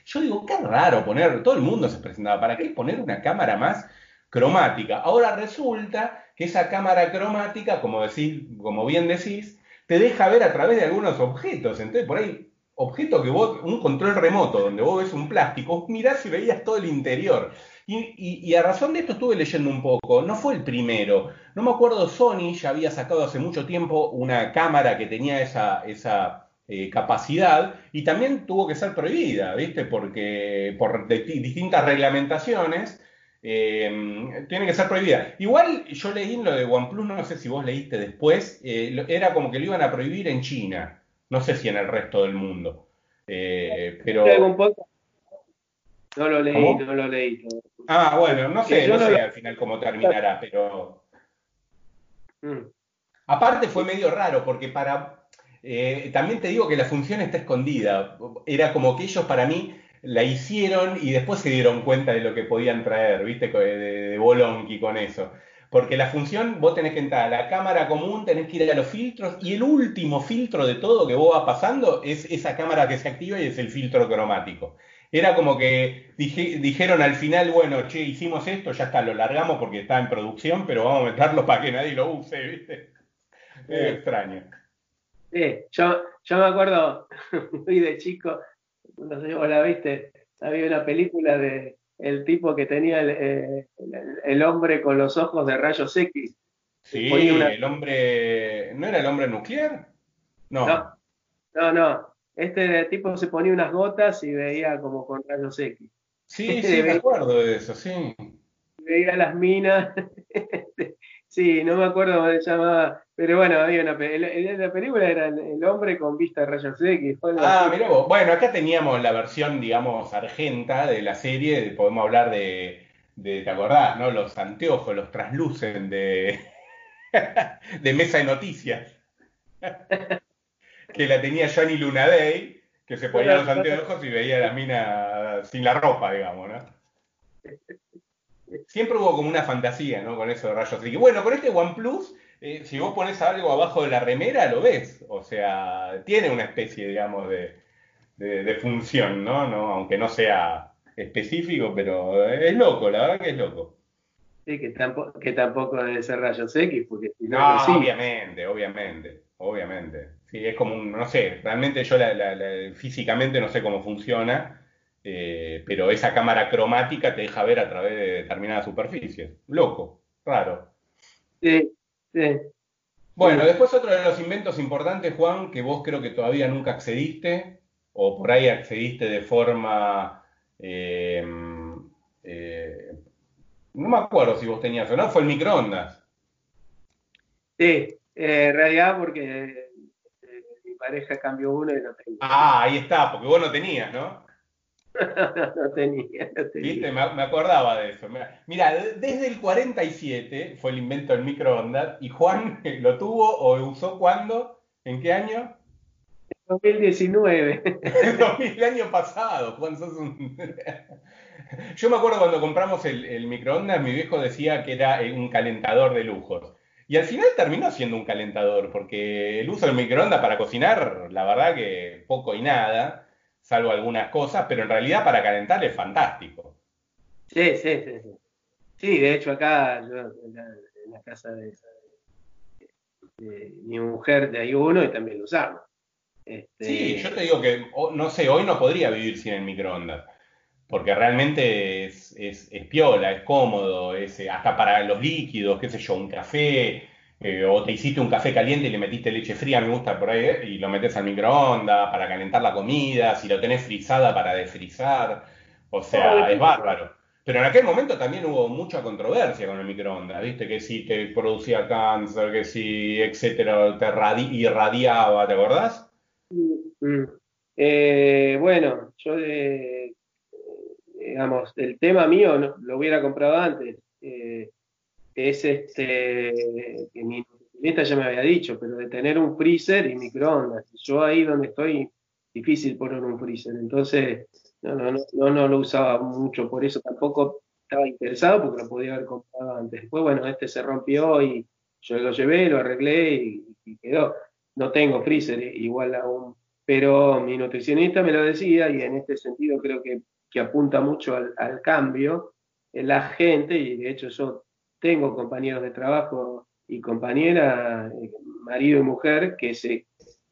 Speaker 1: yo digo, qué raro poner. Todo el mundo se presentaba. ¿Para qué poner una cámara más cromática? Ahora resulta que esa cámara cromática, como, decís, como bien decís, te deja ver a través de algunos objetos. Entonces, por ahí, objeto que vos, un control remoto donde vos ves un plástico, mirás y veías todo el interior. Y, a razón de esto estuve leyendo un poco, no fue el primero, no me acuerdo, Sony ya había sacado hace mucho tiempo una cámara que tenía esa, esa eh, capacidad y también tuvo que ser prohibida, ¿viste? Porque por distintas reglamentaciones eh, tiene que ser prohibida. Igual yo leí lo de OnePlus, no sé si vos leíste después, eh, era como que lo iban a prohibir en China. No sé si en el resto del mundo. Eh, pero...
Speaker 2: No lo leí, no lo leí.
Speaker 1: Ah, bueno, no sé, no, sé al final cómo terminará, pero... Mm. Aparte fue medio raro, porque para... Eh, también te digo que la función está escondida. Era como que ellos para mí la hicieron y después se dieron cuenta de lo que podían traer, ¿viste? De, de Bolonqui con eso. Porque la función, vos tenés que entrar a la cámara común, tenés que ir a los filtros, y el último filtro de todo que vos vas pasando es esa cámara que se activa y es el filtro cromático. Era como que dijeron al final, bueno, che, hicimos esto, ya está, lo largamos porque está en producción, pero vamos a meterlo para que nadie lo use, ¿viste? Es extraño.
Speaker 2: Sí, yo, yo me acuerdo, [LAUGHS] muy de chico, no sé, vos la viste, había una película de el tipo que tenía el, eh, el, hombre con los ojos de rayos X.
Speaker 1: Sí, el hombre, ¿no era el hombre nuclear?
Speaker 2: No. No, no, Este tipo se ponía unas gotas y veía como con rayos X.
Speaker 1: Sí, [LAUGHS] sí, me acuerdo de eso, sí.
Speaker 2: Veía las minas. [LAUGHS] sí, no me acuerdo cómo se llamaba. Pero bueno, había una la película era el hombre con vista de rayos X.
Speaker 1: Ah, mira vos. Bueno, acá teníamos la versión, digamos, argenta de la serie. Podemos hablar de, de ¿te acordás, no? Los anteojos, los traslucen de, [LAUGHS] de mesa de noticias. Que la tenía Johnny Day, que se ponía los anteojos y veía a la mina sin la ropa, digamos, ¿no? Siempre hubo como una fantasía, ¿no? Con eso de rayos X. Bueno, con este OnePlus eh, si vos pones algo abajo de la remera, lo ves. O sea, tiene una especie, digamos, de, función, ¿no? ¿no? Aunque no sea específico, pero es loco, la verdad que es loco.
Speaker 2: Sí, que tampoco, que tampoco debe ser rayos X, porque
Speaker 1: no, obviamente, obviamente, obviamente. Sí, es como un, no sé, realmente yo físicamente no sé cómo funciona, eh, pero esa cámara cromática te deja ver a través de determinadas superficies. Loco, raro.
Speaker 2: Sí,
Speaker 1: bueno, después otro de los inventos importantes, Juan, que vos creo que todavía nunca accediste, o por ahí accediste de forma... Eh, eh, no me acuerdo si vos tenías o no, fue el microondas.
Speaker 2: Sí, en realidad porque pareja cambió uno y no tengo.
Speaker 1: Ah, ahí está, porque vos no tenías, ¿no? [LAUGHS]
Speaker 2: no tenía,
Speaker 1: ¿Viste? Me, acordaba de eso. Mira, desde el 47 fue el invento del microondas y Juan [LAUGHS] lo tuvo o lo usó cuándo? ¿En qué año?
Speaker 2: 2019. [LAUGHS]
Speaker 1: el año pasado, Juan, sos un... Yo me acuerdo cuando compramos el, el, microondas, mi viejo decía que era un calentador de lujos. Y al final terminó siendo un calentador, porque el uso del microondas para cocinar, la verdad que poco y nada salvo algunas cosas, pero en realidad para calentar es fantástico.
Speaker 2: Sí, sí, sí. Sí, de hecho acá, en, la, casa de, mi mujer de ahí uno y también lo usamos.
Speaker 1: Este... Sí, yo te digo que, no sé, hoy no podría vivir sin el microondas, porque realmente es, es, es piola, es cómodo, es, hasta para los líquidos, qué sé yo, un café, eh, o te hiciste un café caliente y le metiste leche fría, me gusta por ahí, eh, y lo metes al microondas para calentar la comida, si lo tenés frizada para desfrizar, o sea, es bárbaro. Pero en aquel momento también hubo mucha controversia con el microondas, ¿viste? Que si te producía cáncer, que si, etcétera, te irradiaba, ¿te acordás?
Speaker 2: Mm. Eh, bueno, yo, digamos, el tema mío lo hubiera comprado antes es este, que mi nutricionista ya me había dicho, pero de tener un freezer y microondas. Yo ahí donde estoy, difícil poner un freezer. Entonces, no, no, no, no lo usaba mucho, por eso tampoco estaba interesado porque lo podía haber comprado antes. Después, bueno, este se rompió y yo lo llevé, lo arreglé y, quedó. No tengo freezer igual aún, pero mi nutricionista me lo decía y en este sentido creo que, que apunta mucho al, al cambio. La gente, y de hecho yo tengo compañeros de trabajo y compañeras, eh, marido y mujer, que se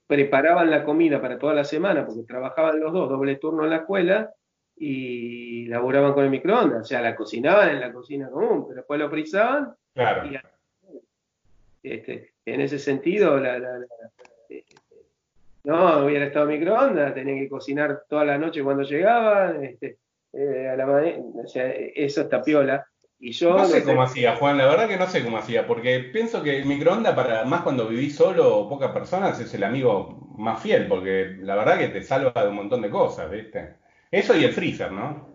Speaker 2: preparaban la comida para toda la semana porque trabajaban los dos, doble turno en la escuela y laburaban con el microondas, o sea, la cocinaban en la cocina común, pero después lo frisaban.
Speaker 1: Claro.
Speaker 2: este, en ese sentido, la, no hubiera estado microondas, tenían que cocinar toda la noche cuando llegaban, este, eh, a la, o sea, eso está piola
Speaker 1: no sé cómo hacía, Juan, la verdad que no sé cómo hacía, porque pienso que el microondas, para más cuando vivís solo o pocas personas, es el amigo más fiel, porque la verdad que te salva de un montón de cosas, ¿viste? Eso y el freezer, ¿no?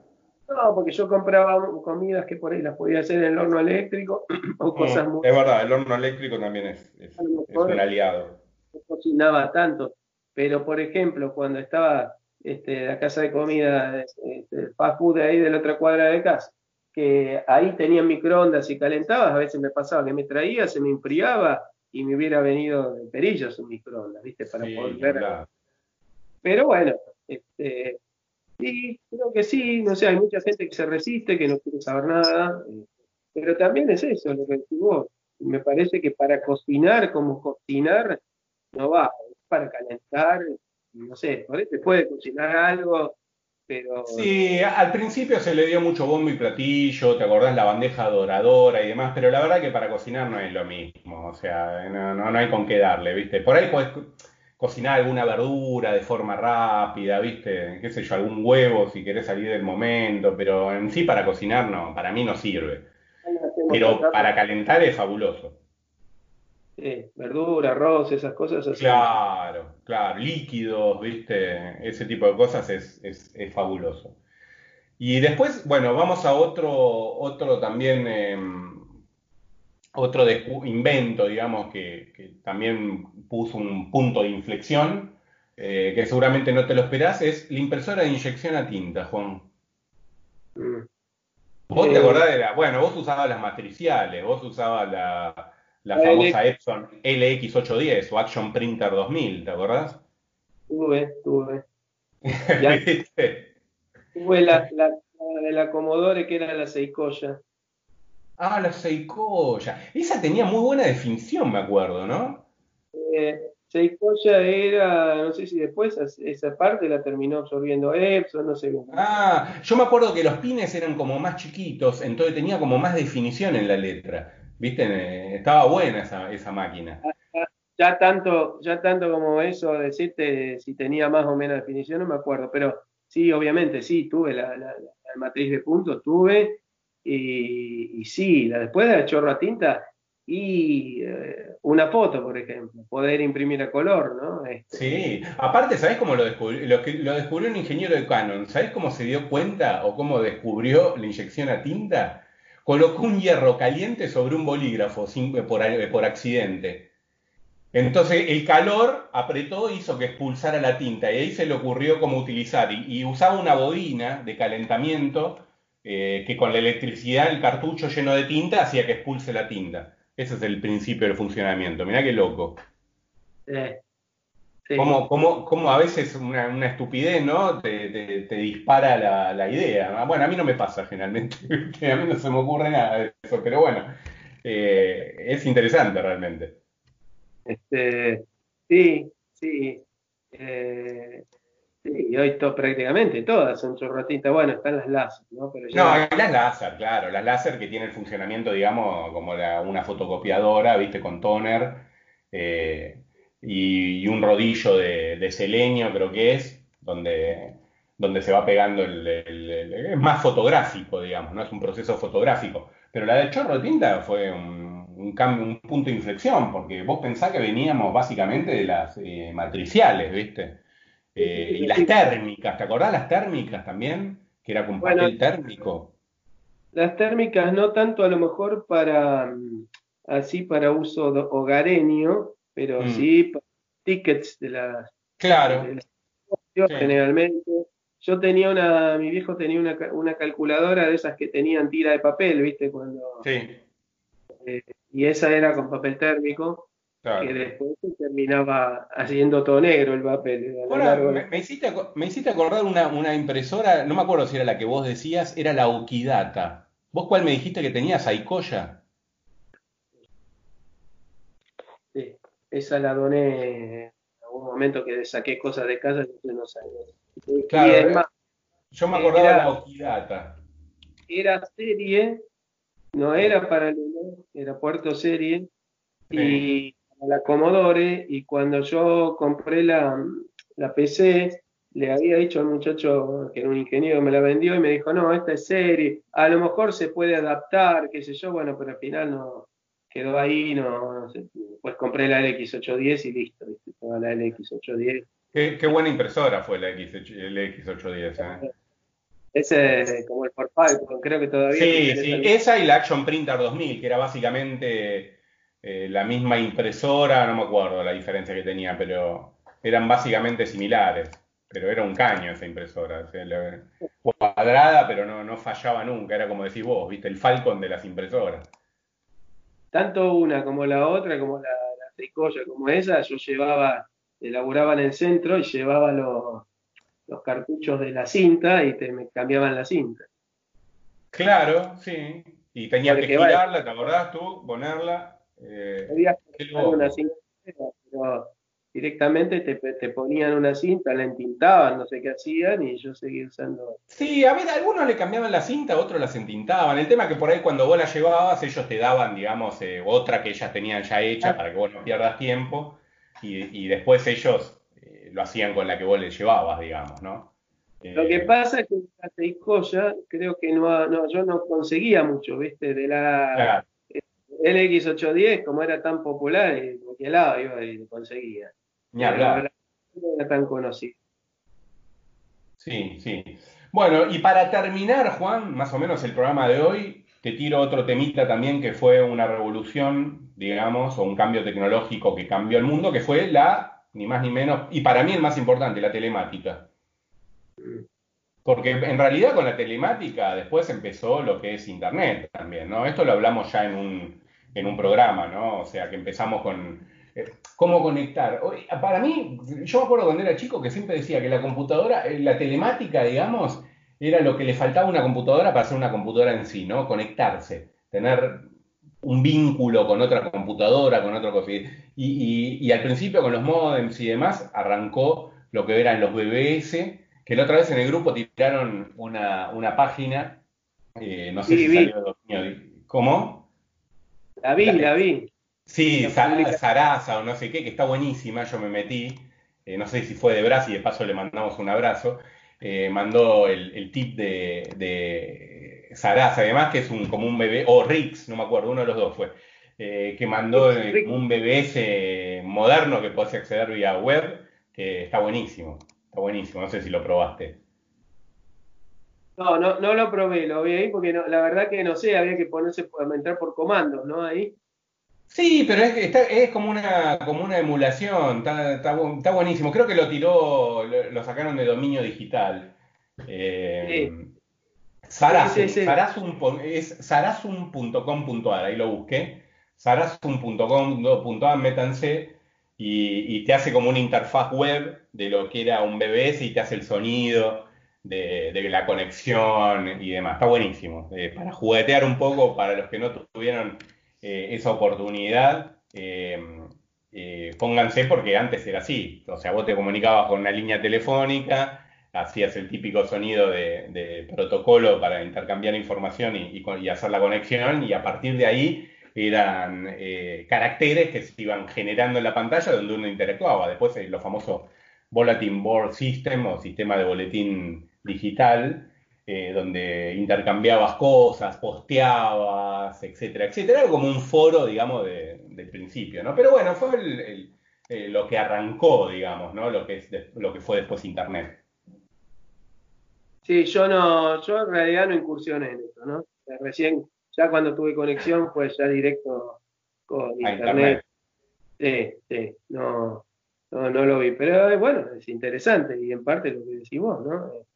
Speaker 2: No, porque yo compraba comidas que por ahí las podía hacer en el horno eléctrico [CLEARS THROAT] o mm, cosas muy...
Speaker 1: Es verdad, el horno eléctrico también es, es, un aliado.
Speaker 2: No cocinaba tanto, pero por ejemplo, cuando estaba este, la casa de comida, este, fast food de ahí de la otra cuadra de casa, que ahí tenía microondas y calentabas, a veces me pasaba que me traía, se me enfriaba y me hubiera venido de perillos un microondas, ¿viste? Para poder ver. Pero bueno, este, Sí, creo que sí, no sé, hay mucha gente que se resiste, que no quiere saber nada, eh, pero también es eso lo que decís vos. Me parece que para cocinar, como cocinar, no va, para calentar, no sé, por ahí te puede cocinar algo, pero...
Speaker 1: Sí, al principio se le dio mucho bombo y platillo, te acordás la bandeja doradora y demás, pero la verdad que para cocinar no es lo mismo, o sea, no, no, no hay con qué darle, ¿viste? Por ahí podés cocinar alguna verdura de forma rápida, ¿viste? Qué sé yo, algún huevo si querés salir del momento, pero en sí para cocinar no, para mí no sirve. Pero para calentar es fabuloso.
Speaker 2: Sí, verdura, arroz, esas cosas
Speaker 1: así. Claro, claro, líquidos, ¿viste? Ese tipo de cosas es, es, es fabuloso. Y después, bueno, vamos a otro, otro también... Eh, otro invento, digamos, que, también puso un punto de inflexión, eh, que seguramente no te lo esperás, es la impresora de inyección a tinta, Juan. Mm. Vos te eh, acordás de la. Bueno, vos usabas las matriciales, vos usabas la, la famosa Epson LX810 o Action Printer 2000, ¿te acordás?
Speaker 2: Tuve, tuve. [LAUGHS] tuve la, la, de la Commodore que era la Seikoya.
Speaker 1: Ah, la Seikoya. Esa tenía muy buena definición, me acuerdo, ¿no?
Speaker 2: Eh, Seikoya era, no sé si después esa parte la terminó absorbiendo Epson, no sé.
Speaker 1: Ah, yo me acuerdo que los pines eran como más chiquitos, entonces tenía como más definición en la letra. ¿Viste? Estaba buena esa, esa máquina.
Speaker 2: Ya tanto, ya tanto como eso, decirte si tenía más o menos definición, no me acuerdo, pero sí, obviamente, sí, tuve la, la matriz de puntos, tuve, y, sí, después de la chorra tinta y eh, una foto, por ejemplo, poder imprimir a color, ¿no?
Speaker 1: Este, sí, aparte, ¿sabés cómo lo descubrió? Lo, lo descubrió un ingeniero de Canon, ¿sabés cómo se dio cuenta o cómo descubrió la inyección a tinta? Colocó un hierro caliente sobre un bolígrafo eh, por, eh, por accidente. Entonces el calor apretó hizo que expulsara la tinta y ahí se le ocurrió cómo utilizar y usaba una bobina de calentamiento eh, que con la electricidad el cartucho lleno de tinta hacía que expulse la tinta. Ese es el principio del funcionamiento. Mirá qué loco. Como, a veces una, estupidez, ¿no? Te, dispara la, idea. Bueno, a mí no me pasa generalmente. [LAUGHS] a mí no se me ocurre nada de eso, pero bueno, eh, es interesante realmente.
Speaker 2: Este, sí, sí. Eh, Sí, hoy prácticamente todas son chorratitas. Bueno, están las láser, ¿no?
Speaker 1: Pero No, las láser, claro. Las láser que tienen el funcionamiento, digamos, como una fotocopiadora, ¿viste? Con toner eh, y, un rodillo de, selenio, creo que es, donde, donde se va pegando el, Es más fotográfico, digamos, ¿no? Es un proceso fotográfico. Pero la de chorro tinta fue un, cambio, un punto de inflexión, porque vos pensás que veníamos básicamente de las eh, matriciales, ¿viste? Eh, y las térmicas, ¿te acordás las térmicas también? Que era con papel térmico.
Speaker 2: Las térmicas no tanto a lo mejor para mm, así para uso hogareño, pero mm. sí tickets de las
Speaker 1: claro
Speaker 2: generalmente. Yo tenía una, mi viejo tenía una, una, calculadora de esas que tenían tira de papel, ¿viste? Cuando,
Speaker 1: sí.
Speaker 2: Eh, y esa era con papel térmico. Que después terminaba haciendo todo negro el papel.
Speaker 1: me, hiciste, me, hiciste, acordar una, una, impresora, no me acuerdo si era la que vos decías, era la Okidata. ¿Vos cuál me dijiste que tenías? ¿Aicoya?
Speaker 2: Sí, esa la doné en algún momento que saqué cosas de casa y no sabía.
Speaker 1: Claro, eh, yo me acordaba de la.
Speaker 2: Era serie, no era para el era puerto serie. Y la Commodore y cuando yo compré la, la PC, le había dicho al muchacho que era un ingeniero me la vendió y me dijo, no, esta es serie, a lo mejor se puede adaptar, qué sé yo, bueno, pero al final no quedó ahí, no, pues compré la LX810 y listo. la LX810.
Speaker 1: Qué, buena impresora fue la X, X810. ¿eh?
Speaker 2: Ese como el Ford Falcon, creo que todavía.
Speaker 1: Sí, sí, esa y la Action Printer 2000, que era básicamente eh, la misma impresora, no me acuerdo la diferencia que tenía, pero eran básicamente similares. Pero era un caño esa impresora, cuadrada, pero no, no fallaba nunca, era como decís vos, viste, el Falcon de las impresoras.
Speaker 2: Tanto una como la otra, como la, la tricoya, como esa, yo llevaba, elaboraba en el centro y llevaba los, los cartuchos de la cinta y te me cambiaban la cinta.
Speaker 1: Claro, sí. Y tenías que girarla, ¿te acordás tú? Ponerla. Eh,
Speaker 2: una cinta, pero directamente te, ponían una cinta, la entintaban, no sé qué hacían y yo seguía usando.
Speaker 1: Sí, a ver, algunos le cambiaban la cinta, otros las entintaban. El tema es que por ahí cuando vos la llevabas, ellos te daban, digamos, eh, otra que ellas tenían ya hecha ah. para que vos no pierdas tiempo y, después ellos eh, lo hacían con la que vos le llevabas, digamos, ¿no?
Speaker 2: Lo que eh, pasa es que la Seiscoya creo que no, no, yo no conseguía mucho, ¿viste? De la LX810, como era tan popular, de cualquier lado iba y conseguía.
Speaker 1: Ni hablar.
Speaker 2: No tan conocido.
Speaker 1: Sí, sí. Bueno, y para terminar, Juan, más o menos el programa de hoy, te tiro otro temita también que fue una revolución, digamos, o un cambio tecnológico que cambió el mundo, que fue la, ni más ni menos, y para mí el más importante, la telemática. Porque en realidad con la telemática después empezó lo que es Internet también, ¿no? Esto lo hablamos ya en un, en un programa, ¿no? O sea, que empezamos con cómo conectar. Para mí, yo me acuerdo cuando era chico que siempre decía que la computadora, eh, la telemática, digamos, era lo que le faltaba a una computadora para ser una computadora en sí, ¿no? Conectarse, tener un vínculo con otra computadora, con otro cosa. Y, al principio con los modems y demás arrancó lo que eran los BBS, que la otra vez en el grupo tiraron una, página, eh, no sé si salió ¿Cómo?
Speaker 2: La vi, la vi.
Speaker 1: Sí, Sarasa o no sé qué, que está buenísima, yo me metí, eh, no sé si fue de Brasil, y de paso le mandamos un abrazo, eh, mandó el, tip de, de Sarasa, además que es un, como un bebé, o Rix, no me acuerdo, uno de los dos fue, eh, que mandó un BBS moderno que puedes acceder vía web, que está buenísimo, está buenísimo, no sé si lo probaste.
Speaker 2: No, no, no lo probé, lo vi ahí porque la verdad que no sé, había que ponerse, entrar por comandos, ¿no? Ahí.
Speaker 1: Sí, pero es, es como, una, como una emulación, está, está, buenísimo. Creo que lo tiró, lo, sacaron de dominio digital. Eh, sarazum.com.ar, ahí lo busqué. Sarazum.com.ar, métanse y, y, te hace como una interfaz web de lo que era un BBS y te hace el sonido de, la conexión y demás. Está buenísimo. Eh, para juguetear un poco, para los que no tuvieron eh, esa oportunidad, eh, eh, pónganse porque antes era así. O sea, vos te comunicabas con una línea telefónica, hacías el típico sonido de, protocolo para intercambiar información y, hacer la conexión, y a partir de ahí eran caracteres que se iban generando en la pantalla donde uno interactuaba. Después los famosos Bulletin Board System o sistema de boletín digital, eh, donde intercambiabas cosas, posteabas, etcétera, etcétera, como un foro, digamos, del principio, ¿no? Pero bueno, fue eh, lo que arrancó, digamos, ¿no? Lo que, es lo que fue después Internet.
Speaker 2: Sí, yo no, yo en realidad no incursioné en eso, ¿no? Recién, ya cuando tuve conexión, fue ya directo con internet. Sí, sí, no, no, no lo vi. Pero bueno, es interesante y en parte lo que decís vos, ¿no?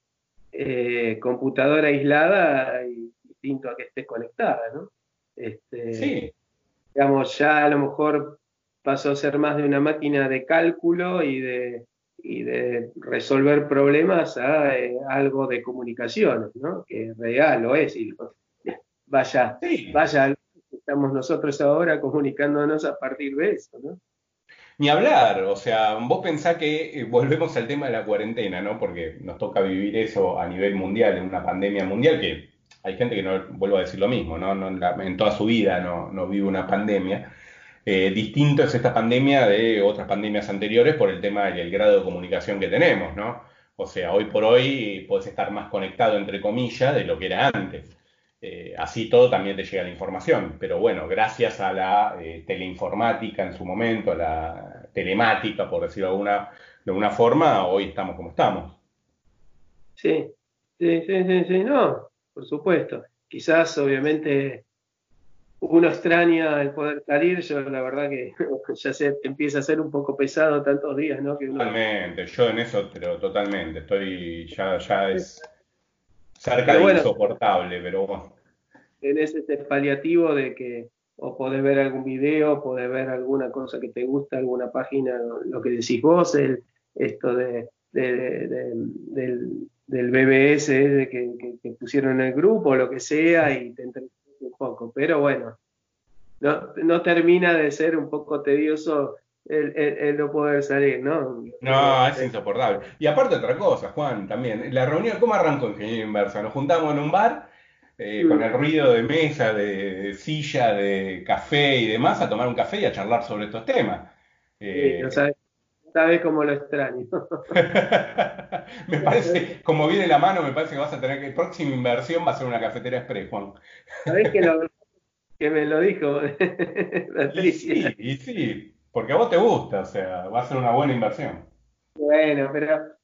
Speaker 2: Eh, computadora aislada y distinto a que esté conectada, ¿no? Este,
Speaker 1: sí.
Speaker 2: Digamos, ya a lo mejor pasó a ser más de una máquina de cálculo y de, de resolver problemas a eh, algo de comunicaciones, ¿no? Que real lo es. Y vaya, vaya, estamos nosotros ahora comunicándonos a partir de eso, ¿no?
Speaker 1: Ni hablar, o sea, vos pensás que eh, volvemos al tema de la cuarentena, ¿no? Porque nos toca vivir eso a nivel mundial, en una pandemia mundial, que hay gente que no, vuelvo a decir lo mismo, ¿no? en toda su vida no, no vive una pandemia. Eh, distinto es esta pandemia de otras pandemias anteriores por el tema y el grado de comunicación que tenemos, ¿no? O sea, hoy por hoy puedes estar más conectado, entre comillas, de lo que era antes. Eh, así todo también te llega la información, pero bueno, gracias a la eh, teleinformática en su momento, la, telemática, por decirlo de alguna, de alguna forma, hoy estamos como estamos.
Speaker 2: Sí, sí, sí, sí, sí, no, por supuesto. Quizás, obviamente, uno extraña el poder salir, yo la verdad que [LAUGHS] ya se empieza a ser un poco pesado tantos días, ¿no?
Speaker 1: Totalmente, yo en eso, pero totalmente, estoy, ya, ya es cerca de insoportable, pero bueno.
Speaker 2: Tenés ese paliativo de que o podés ver algún video, podés ver alguna cosa que te gusta, alguna página, lo que decís vos, el, esto de, del, del, BBS de que, pusieron en el grupo, lo que sea, y te un poco. Pero bueno, no, no termina de ser un poco tedioso el, no poder salir, ¿no?
Speaker 1: No, es insoportable. Y aparte otra cosa, Juan, también, la reunión, ¿cómo arrancó Ingeniería Inversa? Nos juntamos en un bar eh, con el ruido de mesa, de silla, de café y demás, a tomar un café y a charlar sobre estos temas.
Speaker 2: Eh, sabes, cómo lo extraño. [LAUGHS]
Speaker 1: me parece, como viene la mano, me parece que vas a tener que, próxima inversión va a ser una cafetera express, Juan.
Speaker 2: Sabes que, que me lo dijo
Speaker 1: Patricia. [LAUGHS] Y sí, y sí, porque a vos te gusta, o sea, va a ser una buena inversión.
Speaker 2: Bueno, pero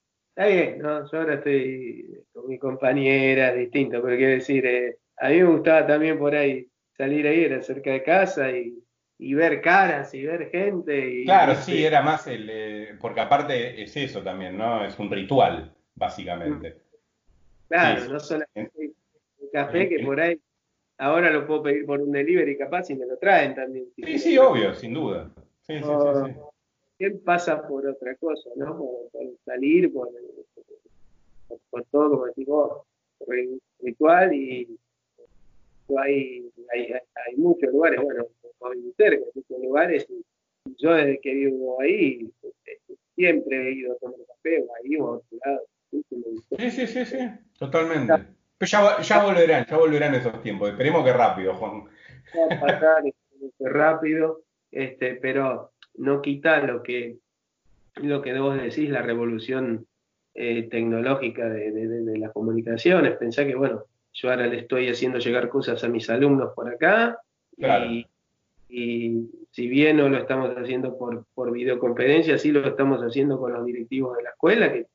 Speaker 2: Está bien, ¿no? Yo ahora estoy con mi compañera, distinto, pero quiero decir, eh, a mí me gustaba también por ahí salir ahí, era cerca de casa y, ver caras y ver gente. Y,
Speaker 1: claro, sí, era más el. Eh, porque aparte es eso también, ¿no? Es un ritual, básicamente.
Speaker 2: Claro, no solamente el café, que por ahí ahora lo puedo pedir por un delivery capaz y me lo traen también.
Speaker 1: Sí, sí, obvio, sin duda. Sí, sí, sí, sí
Speaker 2: pasa por otra cosa, ¿no? Por, salir, por, por, todo, como decimos, por el ritual y hay, hay, hay muchos lugares, bueno, muy cerca, muchos lugares. Y yo desde que vivo ahí, siempre he ido a tomar café o ahí o a otro lado.
Speaker 1: Sí, sí, sí, sí, totalmente. Pero ya, ya volverán, ya volverán esos tiempos. Esperemos que rápido, Juan.
Speaker 2: Va a pasar rápido, este, pero no quita lo que, lo que vos decís, la revolución eh, tecnológica de, las comunicaciones. Pensá que, bueno, yo ahora le estoy haciendo llegar cosas a mis alumnos por acá y, si bien no lo estamos haciendo por, por videoconferencia, sí lo estamos haciendo con los directivos de la escuela que,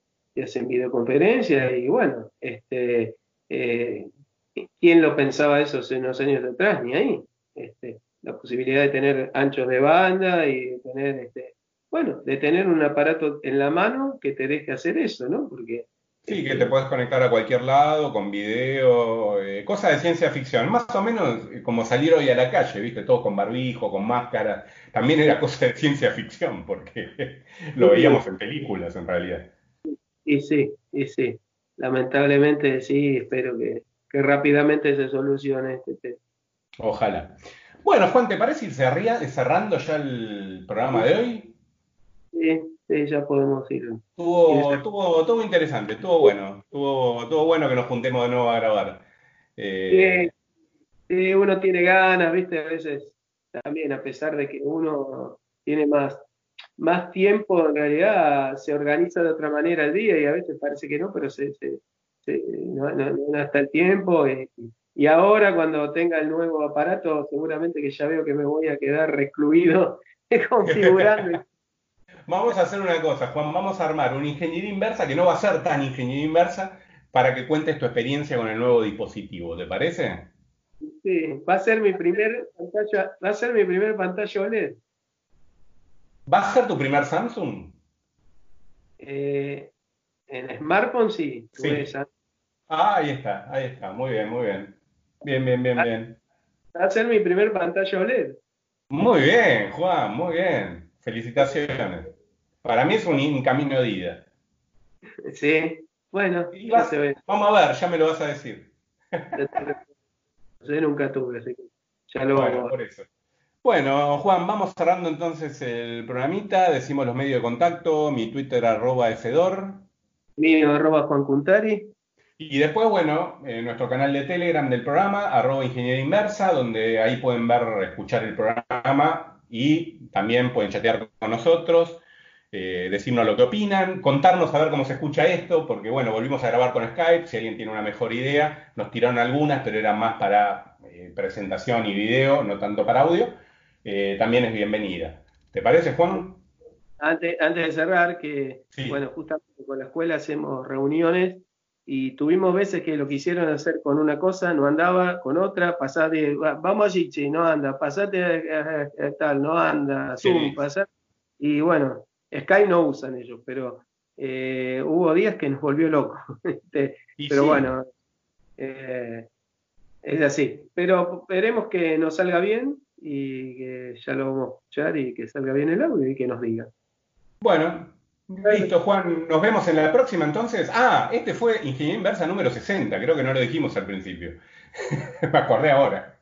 Speaker 2: hacen videoconferencia y bueno, este, eh, ¿quién lo pensaba eso hace unos años atrás? Ni ahí. Este, la posibilidad de tener anchos de banda y de tener, este, bueno, de tener un aparato en la mano que te deje hacer eso, ¿no? Porque
Speaker 1: Sí, que te puedes conectar a cualquier lado, con video, eh, cosas de ciencia ficción, más o menos eh, como salir hoy a la calle, viste, todo con barbijo, con máscara, también era [LAUGHS] cosa de ciencia ficción, porque [LAUGHS] lo veíamos en películas en realidad.
Speaker 2: Y sí, y sí, lamentablemente sí, espero que, que rápidamente se solucione este tema.
Speaker 1: Ojalá. Bueno, Juan, ¿te parece ir cerrando ya el programa de hoy?
Speaker 2: Sí, ya podemos ir.
Speaker 1: Estuvo, interesante, estuvo bueno. Estuvo, bueno que nos juntemos de nuevo a grabar.
Speaker 2: Eh, sí, uno tiene ganas, viste, a veces también, a pesar de que uno tiene más, más tiempo, en realidad se organiza de otra manera el día y a veces parece que no, pero se, no, no, hasta el tiempo. Y, y ahora cuando tenga el nuevo aparato, seguramente que ya veo que me voy a quedar recluido [LAUGHS] configurando. [LAUGHS]
Speaker 1: vamos a hacer una cosa, Juan, vamos a armar una ingeniería inversa que no va a ser tan ingeniería inversa para que cuentes tu experiencia con el nuevo dispositivo, ¿te parece?
Speaker 2: Sí, va a ser mi primer pantalla, va a ser mi primer pantalla OLED.
Speaker 1: ¿Va a ser tu primer Samsung?
Speaker 2: Eh, en smartphone sí.
Speaker 1: sí. Ah, ahí está, ahí está, muy bien, muy bien. Bien, bien, bien, bien.
Speaker 2: Va a ser mi primer pantalla OLED.
Speaker 1: Muy bien, Juan, muy bien. Felicitaciones. Para mí es un, camino de ida.
Speaker 2: Sí, bueno,
Speaker 1: vamos a ver, ya me lo vas a decir.
Speaker 2: Yo nunca tuve, así que ya
Speaker 1: lo bueno, vamos por eso. Bueno, Juan, vamos cerrando entonces el programita, decimos los medios de contacto, mi Twitter arroba Fedor.
Speaker 2: Mío arroba Juan Cuntari.
Speaker 1: Y después, bueno, eh, nuestro canal de Telegram del programa, arroba Ingeniería Inversa, donde ahí pueden ver, escuchar el programa y también pueden chatear con nosotros, eh, decirnos lo que opinan, contarnos a ver cómo se escucha esto, porque bueno, volvimos a grabar con Skype, si alguien tiene una mejor idea, nos tiraron algunas, pero eran más para eh, presentación y video, no tanto para audio, también es bienvenida. ¿Te parece, Juan?
Speaker 2: antes, antes de cerrar, que bueno, justamente con la escuela hacemos reuniones y tuvimos veces que lo quisieron hacer con una cosa, no andaba, con otra, pasar de, vamos a Gigi, no anda, pasate a, tal, no anda, Zoom, pasar. Y bueno, Skype no usan ellos, pero eh, hubo días que nos volvió loco. [LAUGHS] Pero bueno, eh, es así. Pero esperemos que nos salga bien y que ya lo vamos a escuchar y que salga bien el audio y que nos diga.
Speaker 1: Bueno, listo, Juan. Nos vemos en la próxima entonces. Ah, este fue Ingeniería Inversa número 60. Creo que no lo dijimos al principio. [LAUGHS] Me acordé ahora.